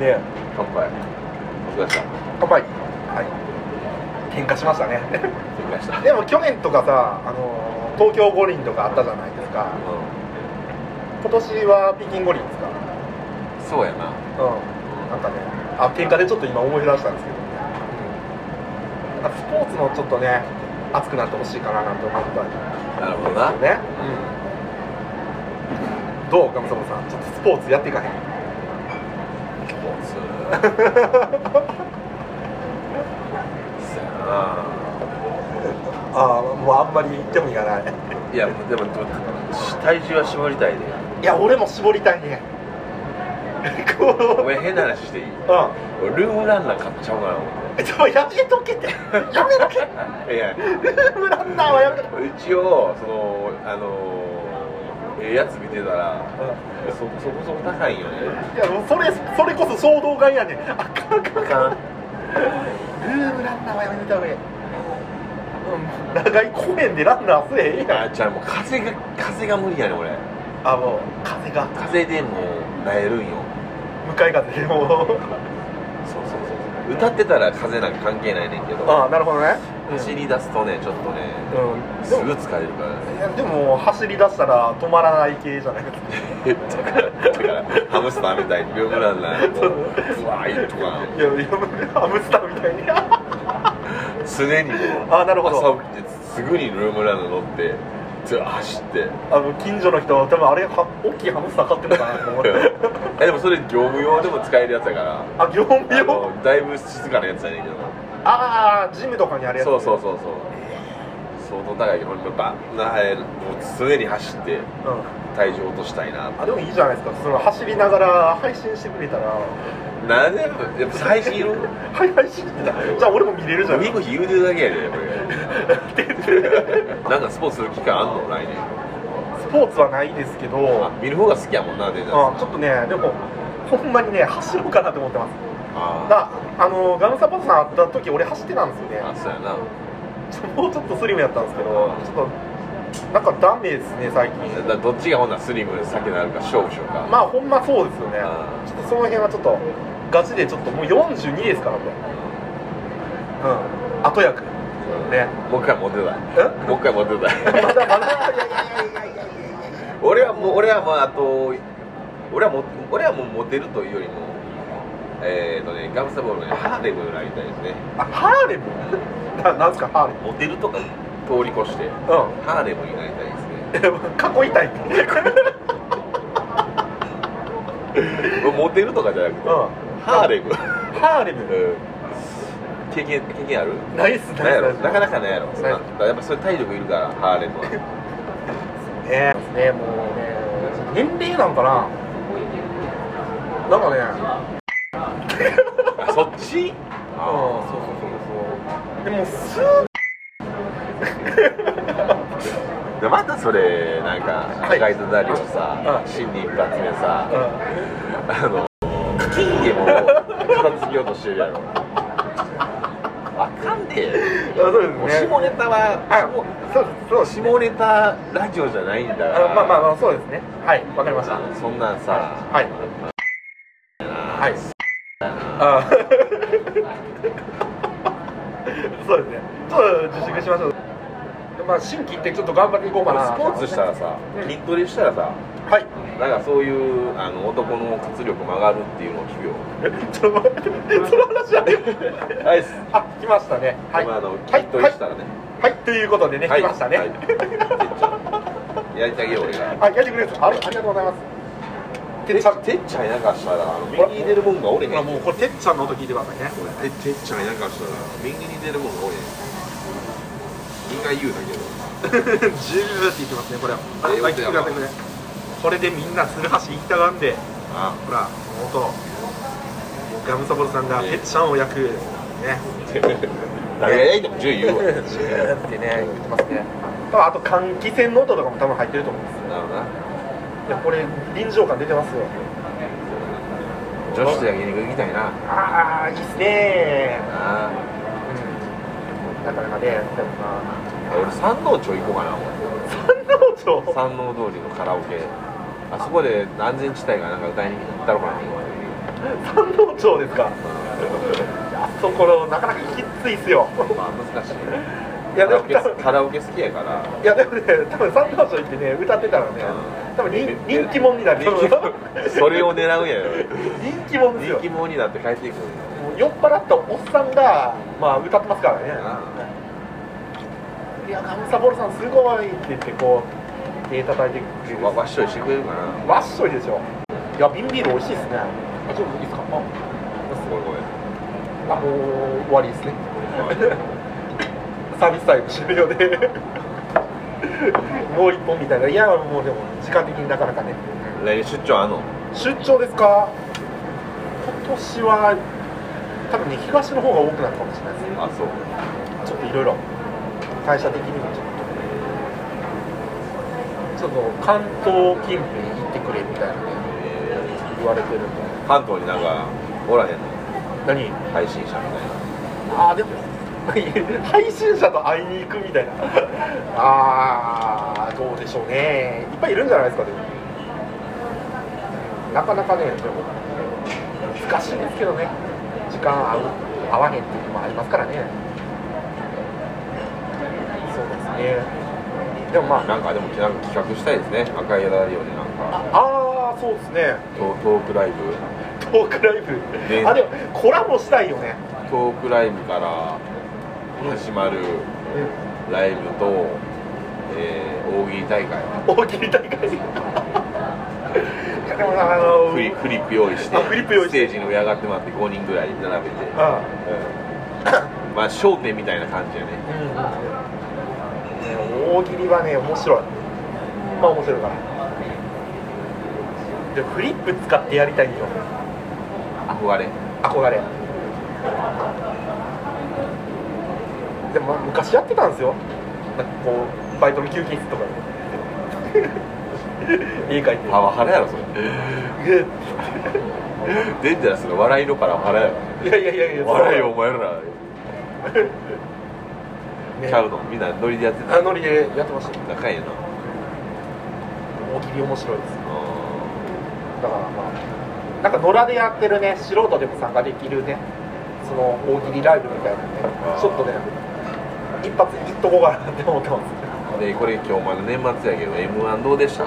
え、乾杯乾杯。はい。喧嘩しましたね。でも去年とかさあの東京五輪とかあったじゃないですかう今年は北京五輪ですか？んそうやなうん。なんかねあ喧嘩でちょっと今思い出したんですけど、なんかスポーツもちょっとね熱くなってほしいかななんて思ったんですなるほどな。よね、うん、どうガムサボさん？ちょっとスポーツやっていかへん？スポーツ。ああもうあんまり興味がない。いやでも体重は絞りたいでいや俺も絞りたいねお前変な話していい？うん。俺ルームランナー買っちゃおうかな。思えちょやめとけって。やめとけ。いや。ルームランナーはやめとけ。一応そのあのええやつ見てたらそそこそこ高いんよね。いやもうそれそれこそ衝動買いやねん。あかんあかん。あかん。ルームランナーはやめた方がいい。うん。長い公園でランナーせえへんやん。あじゃあもう風が風が無理やねん俺。あもう風が。風でもうなえるんよ向かい風でもう。そうそうそう。歌ってたら風なんか関係ないねんけど。ああなるほどね。走り出すとねちょっとねうん。すぐ疲れるからね。でも走り出したら止まらない系じゃないですかだからだからハムスターみたいに。ルームランナーこううわーいとかいやハムスターみたいに常にもうあなるほど。朝起きてすぐにルームランナー乗って走って。あの近所の人多分あれは大きいハムスター買ってるのかなと思ってえでもそれ業務用でも使えるやつだから。あ業務あ用のだいぶ静かなやつやねんけど。ああジムとかにあるやつそうそうそうそう。相当高いけどやっぱなえもう常に走ってうん。体重落としたいなあでもいいじゃないですか。その走りながら配信してくれたら。なんでやっぱ配信いる？はい配信してた。じゃあ俺も見れるじゃん。ミクヒ言うてるだけやでこれ。なんかスポーツする機会あんの？来年。スポーツはないですけどあ見る方が好きやもんなデーあちょっとねでもほんまにね走ろうかなと思ってます。あだあのガムサパトさん会った時俺走ってたんですよね。あそうやな。もうちょっとスリムやったんですけどちょっとなんかダメですね最近。だどっちがほんならスリム先なるか勝負しようか。まあほんまそうですよね。あちょっとその辺はちょっとガチでちょっともう42ですから俺うん。後役。ね。もう一回モテたい。え？もう一回モテたい。まだまだ。いやいやいやいやいや俺はもう俺はまああと俺はも俺はもうモテるというよりもえっ、ー、とねガムサボールねハーレムになりたいですね。あハーレム？ななんすかハーレモテるとか通り越してムハーレムになりたいですね。うん囲いたいモテるとかじゃなくて、うん。ハーレム、ハーレム。うん。経験経験ある？なんやろイスなかなかないやろ。ナイスなだからやっぱそれ体力いるからハーレムはね。ねもうね年齢なんかな。なんかね。あ そっち？うんそうそうそうそう。でもスー。でまたそれなんかはい。とダリをさ、うん。新年一発目さ、うあの金でも片付けようとしてるやろあかんでんそうですね。下ネタはあそうですそう下ネタラジオじゃないんだ。からあまあまあまあそうですね。はいわかりました。そんなんさ、はい。はい。あ そうですね。ちょっと自粛しましょう。まあ新規ってちょっと頑張っていこうかな。スポーツしたらさうん。筋トレしたらさはいなんかそういうあの男の活力も上がるっていうのを聞くよ。えちょっと待ってその話はね。はいあ来ましたね。はい。まああのはい筋トレしたらね。はい。ということでね、来ましたね、やりてあげよう俺が。あ、やってくれるんです。ありがとうございます。ててっっちゃんてっちゃんいなかしたら右に出るもんがおれへん。ほらもうこれてっちゃんの音聞いてください。ねててっちゃんいなかしたら右に出るもんがおれへん。意外言うだけどジューって言ってますねこれは。はい聞いてくださいこれこれでみんな鶴橋行ったがんで。あほら音ガムサボルさんがてっちゃんを焼く。ね。誰が焼いても10言うわ。ってね言ってますね。あと換気扇の音とかも多分入ってると思うんですよ。なるほどな。いやこれ臨場感出てますよ。女子と焼肉行きたいな。ああいいっすね。あうん。なかなかねでもま俺山王町行こうかなあ山王町？山王通りのカラオケあそこで安全地帯がなんか歌いに行ったろかな。山王町ですか？あそこのなかなかきついっすよ。まあ難しい。ねいやでもカラオケ好きやから。いやでもね多分サンダーショー行ってね歌ってたらね多分人人気者になるそれを狙うんやよ。人気者ですよ。人気者になって帰っていく酔っ払ったおっさんがまあ歌ってますからね。いやガムサボルさんすごいって言ってこう手叩いてくれるわわっしょいしてくれるかな。わっしょいでしょいや瓶ビール美味しいですね。あちょっといいですか？あごめんごめんあもう終わりですね。サービスタイム終了で。もう一本みたいな。いやもうでも時間的になかなかね。来年出張あんの？出張ですか？今年は多分ね東の方が多くなるかもしれないですね。あそう。ちょっといろいろ会社的にもちょっとちょっと関東近辺行ってくれみたいなね言われてるんで関東になんかおらへんの？何？配信者みたいああでも 配信者と会いに行くみたいな。ああどうでしょうね。いっぱいいるんじゃないですかでも。なかなかねでも難しいですけどね。時間合う合わへんっていうのもありますからね。そうですねでもまあななんかでもなんか企画したいですね。赤いラジオでなんか。ああそうですね。トトークライブ。トークライでブあでもコラボしたいよね。トークライブから始まるうん。ライブと、えー大喜利大会。大喜利大会？いやでもなあのフリフリップ用意してあフリップ用意ステージに上上がってもらって5人ぐらい並べて、あうん。まあ焦点みたいな感じやね。うん、ね、大喜利はね面白い。まあ面白いから。でフリップ使ってやりたいよ。憧れ。憧れ。でもまあ昔やってたんですよ。なんかこうバイトの休憩室とかで。絵描いて。パワハラやろそれ。え デンジャラスの笑いのパワハラやろ。いやいやいやいや。笑いよお前ら。ね ちゃうの？みんなノリでやってた？あノリでやってました。仲いいな。大喜利面白いです。だからまあなんか野良でやってるね素人でも参加できるねその大喜利ライブみたいなねちょっとね一発いっとこうかなって思ってます。でこれ今日まだ年末やけど m 1どうでした？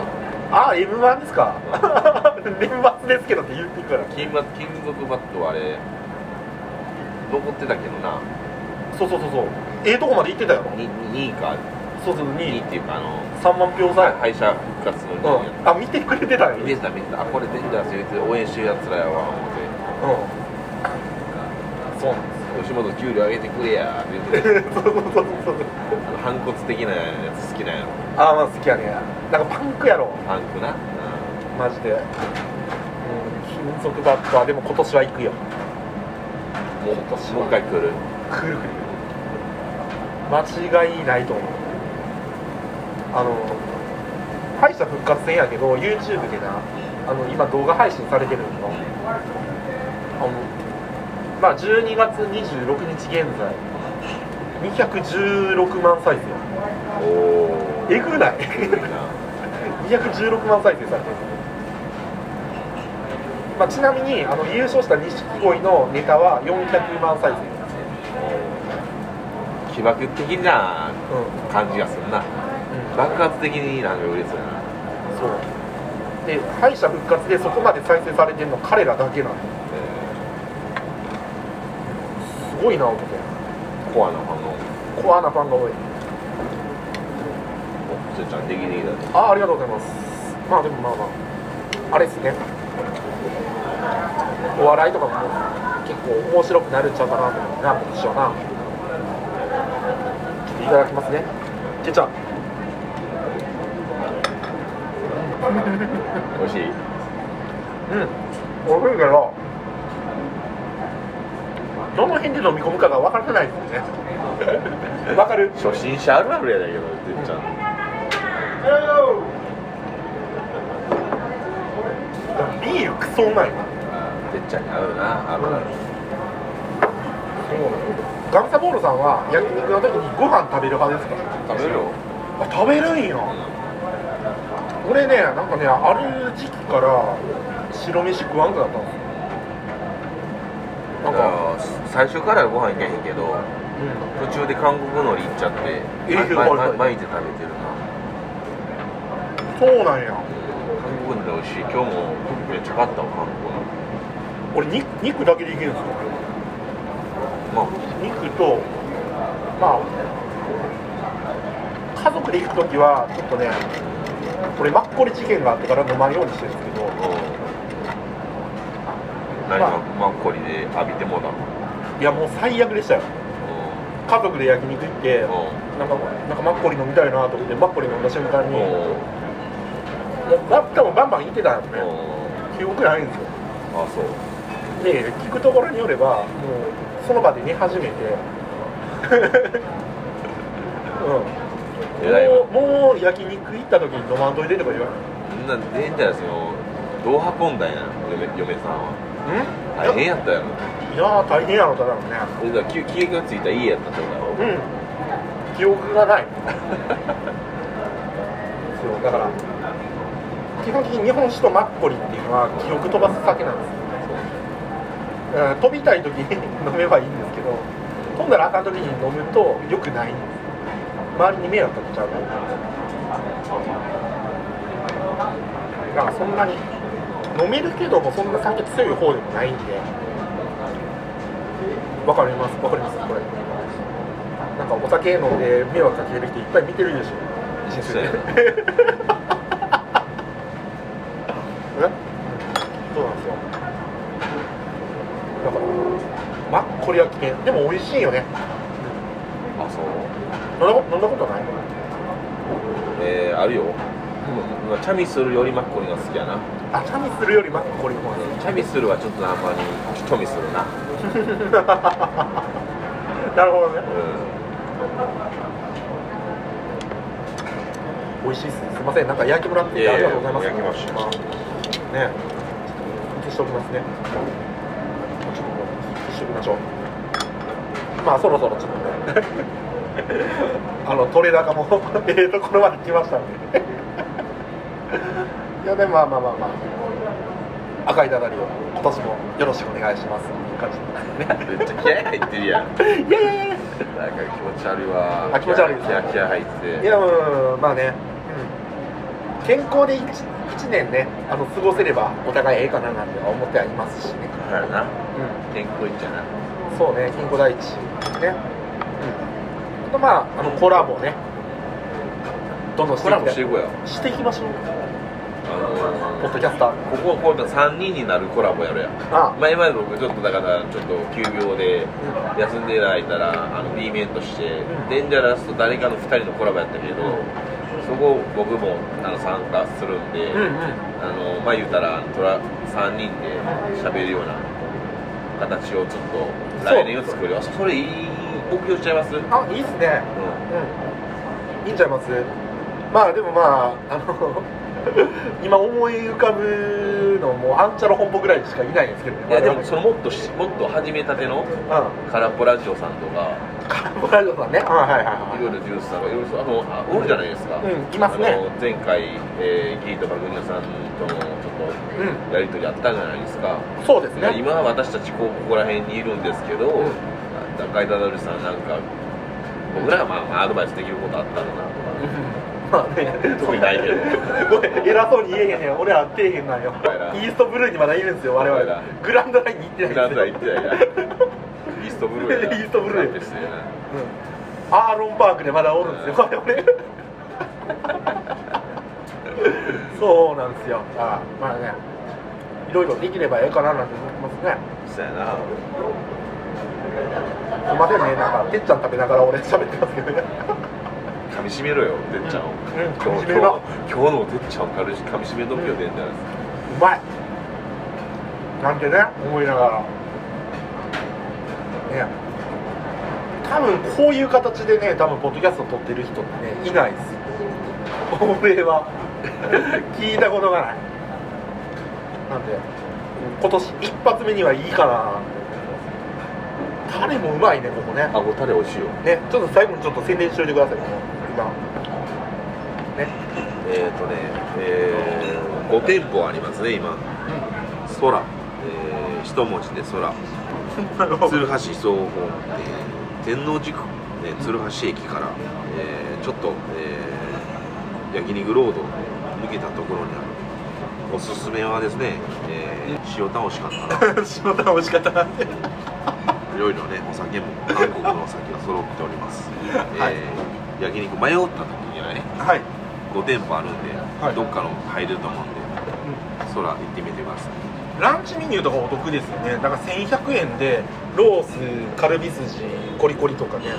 ああ m 1ですか？年末ですけどって言っていくから。金バ金属バットはあれ残ってたけどな。そうそうそうそうええとこまで行ってたよに2位か。そうそう2位2っていうかあの3万票差。敗者復活の2位やうん。あ見てくれてたよ見てた見てた。あこれデンジャラス言って応援してるやつらやわ思って。うん。そうなんです。吉本給料上げてくれやって言って。そうそうそうそう。反骨的なやつ好きなんやろ。ああまあ好きやねなんかパンクやろ。パンクな、マジで、うん、金属バットはでも今年は行くよ。もうもう一回来る？来る来る間違いないと思う。あの敗者復活戦やけど YouTube でなあの今動画配信されてるの。あのまあ12月26日現在216万再生。おおえぐない。216 万再生されてる、まあ、ちなみにあの優勝した錦鯉のネタは400万再生起爆的なうん、感じがするな。爆発的になんか売れそうやな。そう。で敗者復活でそこまで再生されてるの彼らだけなんだすごいな思って。コアなファンのコアなファンが多い。おつーちゃんできできだねあありがとうございます。まあでもまあまあ。あれですね。お笑いとかも結構面白くなるんちゃうかなと思ってな今年はないただきますね。けちゃん。美味しい。うん。おいしいけどどの辺で飲み込むかが分からないですよね。わかる？初心者あるあるやだけどてっちゃん。ビールクソうまいわてっちゃんに合うなあるあるガンサボールさんは焼肉の時にご飯食べる派ですか？食べるよ。あ食べるんや。俺ねなんかねある時期から白飯食わんくなったんですよ。なんか最初からご飯いけへんけどうん。途中で韓国海苔行っちゃってえーまはいはい。ま巻いて食べてるな。そうなんや。韓国海苔美味しい。今日もめっちゃ買ったわ韓国俺肉肉だけでいけるんですよ。海苔まあ肉とまあ家族で行く時はちょっとね俺マッコリ事件があってから飲まんようにしてるんですけど。何まあ。マッコリで浴びてもうたの？いやもう最悪でしたよ。家族で焼肉行ってうなんかなんかマッコリ飲みたいなと思ってマッコリ飲んだ瞬間に多分バンバン行ってたんですね。うん。記憶ないんですよ。あそう。で聞くところによればもうその場で寝始めて。うん。もうもう焼肉行った時に飲まんといてとか言わみんなでんじゃないですよどう運んだんや嫁嫁さんは。ん？大変やったやろ。いやー大変やろだろうね。えだから記記憶がついた家やったってことやろうん。記憶がない。そうだから。基本的に日本酒とマッコリっていうのは記憶飛ばす酒なんですよ。だから飛びたい時に 飲めばいいんですけど飛んだらあかん時に飲むと良くない。んです周りに迷惑かけちゃうだからそんなに飲めるけどもそんな酒強い方でもないんで。わかります？わかります？これ。なんかお酒飲んで迷惑かける人いっぱい見てるでしょ。人 生でそうえそうなんですよだからマッコリは危険でも美味しいよね。あそう？飲んだことない？えー、あるよ、まあチャミスルよりマッコリが好きやな。あチャミするよりマッコリの方がチャミスルはちょっとあんまりチョミするな。なるほどね。う美味しいっすすいません。なんか焼きもらってありがとうございます。焼きましね消しておきますね。ちょっと消して。おきましょうまあそろそろちょっとね。あの取れ高もええところまで来ましたんで。いやでもまあまあまあまあ。赤いダダリを今年もよろしくお願いします。感じねんめっちゃ気合入ってるやん。いやいやいやなんか気持ち悪いわ。あ気持ち悪いです気合気合入って。いやうんまあね、うん、健康で 1, 一年ねあの過ごせればお互いええかななんて思ってはいますしね、だからな。う健康いっちゃな、ん、そうね健康第一。ね。うん。あとまああのコラボね。どんどんしてコラボしていこうよしていきましょう。あのポッドキャスター。こここう3人になるコラボやるや。んあ前まで僕ちょっとだからちょっと休業で休んでいただいたらあの B 面として、ん。デンジャラスと誰かの2人のコラボやったけど、そこ僕もあの参加するんで、うんうん。あのまあ言うたらトラ3人で喋るような形をちょっと来年を作るよそれいい目標しちゃいます、うん、あいいっすね。うん。いいんちゃいます。まあでもまああの 今思い浮かぶのもアンチャロ本舗ぐらいしかいないんですけどね。いやでもそのもっとしもっと始めたてのうん。空っぽラジオさんとか。カラボラジオさんね。はいはいはいい。ろいろジュースさんがいろいろあのあおるじゃないですか、うんいますね。あの前回、えー、ギーとかグニャさんとのちょっうんとやり取りあったじゃないですか、そうですね。今は私たちこうここら辺にいるんですけど、うん。ガイダダルさんなんか僕らがまあまあアドバイスできることあったらなとかまあね特にないけど。ごめん偉そうに言えへんねん。俺は底辺なんよ。イーストブルーにまだいるんですよ我々。グランドラインに行ってグランドないんですよ。は行ってない な。イーストブルーイーストブルーですよねうん。アーロンパークでまだおるんですよ我々。そうなんですよ。あまあね。いろいろできればええかななんて思ってますね。そうやな。すいませんね。なんかてっちゃん食べながら俺喋ってますけどね噛み締めろよてっちゃんを、うん今日今日今日のてっちゃんを噛み噛み締めときよてんじゃないです。かうまい。なんてね思いながら。ね。多分こういう形でね多分ポッドキャスト撮ってる人ってねいないです。よ俺は。聞いたことがない。なんで今年一発目にはいいかな。タレもうまいねここね。あこれタレ美味しいよ。ねちょっと最後にちょっと宣伝しておいてくださいえっ、ー、とね、えー、5店舗ありますね今。空、えー、一文字で空。鶴橋総本店。天王寺区、ね、鶴橋駅から、えーちょっと、えー焼肉ロードを抜けたところにある。おすすめはですね、えー塩タン美味しかったな。塩タン美味しかったな。っていろいろねお酒も韓国のお酒が揃っております、はい。えー焼肉迷った時にはねはい5店舗あるんで、はい。どっかの入れると思うんで、そら行ってみてください。ランチメニューとかお得ですよね。だから1100円でロースカルビ筋コリコリとかね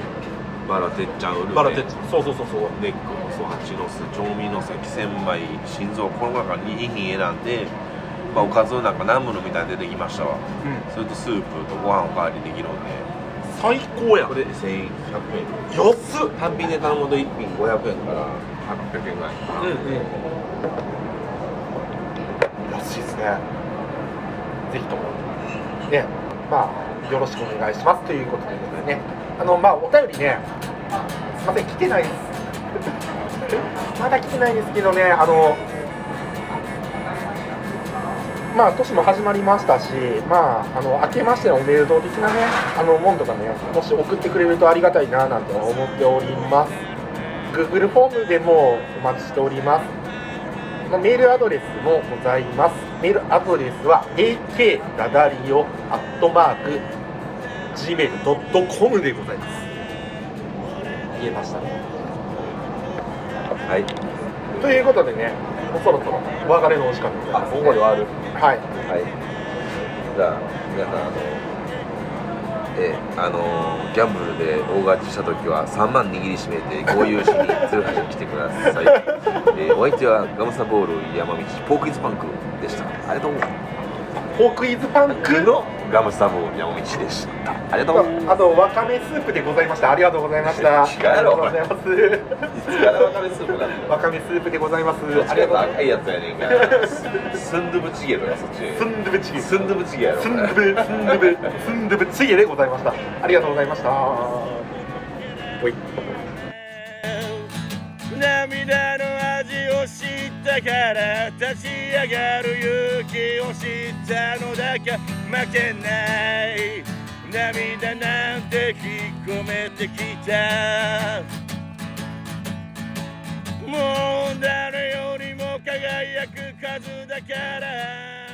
バラてっちゃんウルメバラテッチそうそうそうそう。ネックのそ蜂の巣調味の先千枚心臓この中に2品選んで、まあ、おかずなんかナムルみたいに出てきましたわ。うん。それとスープとご飯おかわりできるんで。最高やん。これ1100円。安っ。単品で頼むと1品500円から800円ぐらいかな、うんうん。安いですね。ぜひとも。ね。まあよろしくお願いします。ということでね。あのまあお便りね。すいません来てないです。まだ来てないんですけどね。あのまあ年も始まりましたしまああの明けましてのおめでとう的なねあのもんとかねもし送ってくれるとありがたいななんて思っております Google フォームでもお待ちしておりますまあメールアドレスもございます。メールアドレスは ak ラダリオアットマーク gmail.com でございます。言えましたね。はいということでね、もうそろそろお別れのお時間でございます、ここで終わるはい。はいじゃあ皆さんあのえーあのーギャンブルで大勝ちした時は3万握りしめて合流しに鶴橋に来てください、えーお相手はガムサボール山道ポークイズパンクでした。ありがとう。ポークイズパンク？のガムサボール山道でしたありがとうあとわかめスープでございました。ありがとうございました。違うやろありがとうございいつからわかめスープ。わかめスープでございます。ありがとう赤いやつやねんスンドゥブチゲ。スンドゥブチゲ。スンドゥブチゲやろスンドゥブ、スンドゥブ、スンドゥブチゲでございました。ありがとうございました。おい。涙の味を知ったから立ち上がる勇気を知ったのだけ。負けない。涙なんて引っ込めてきた。もう誰よりも輝く数だから。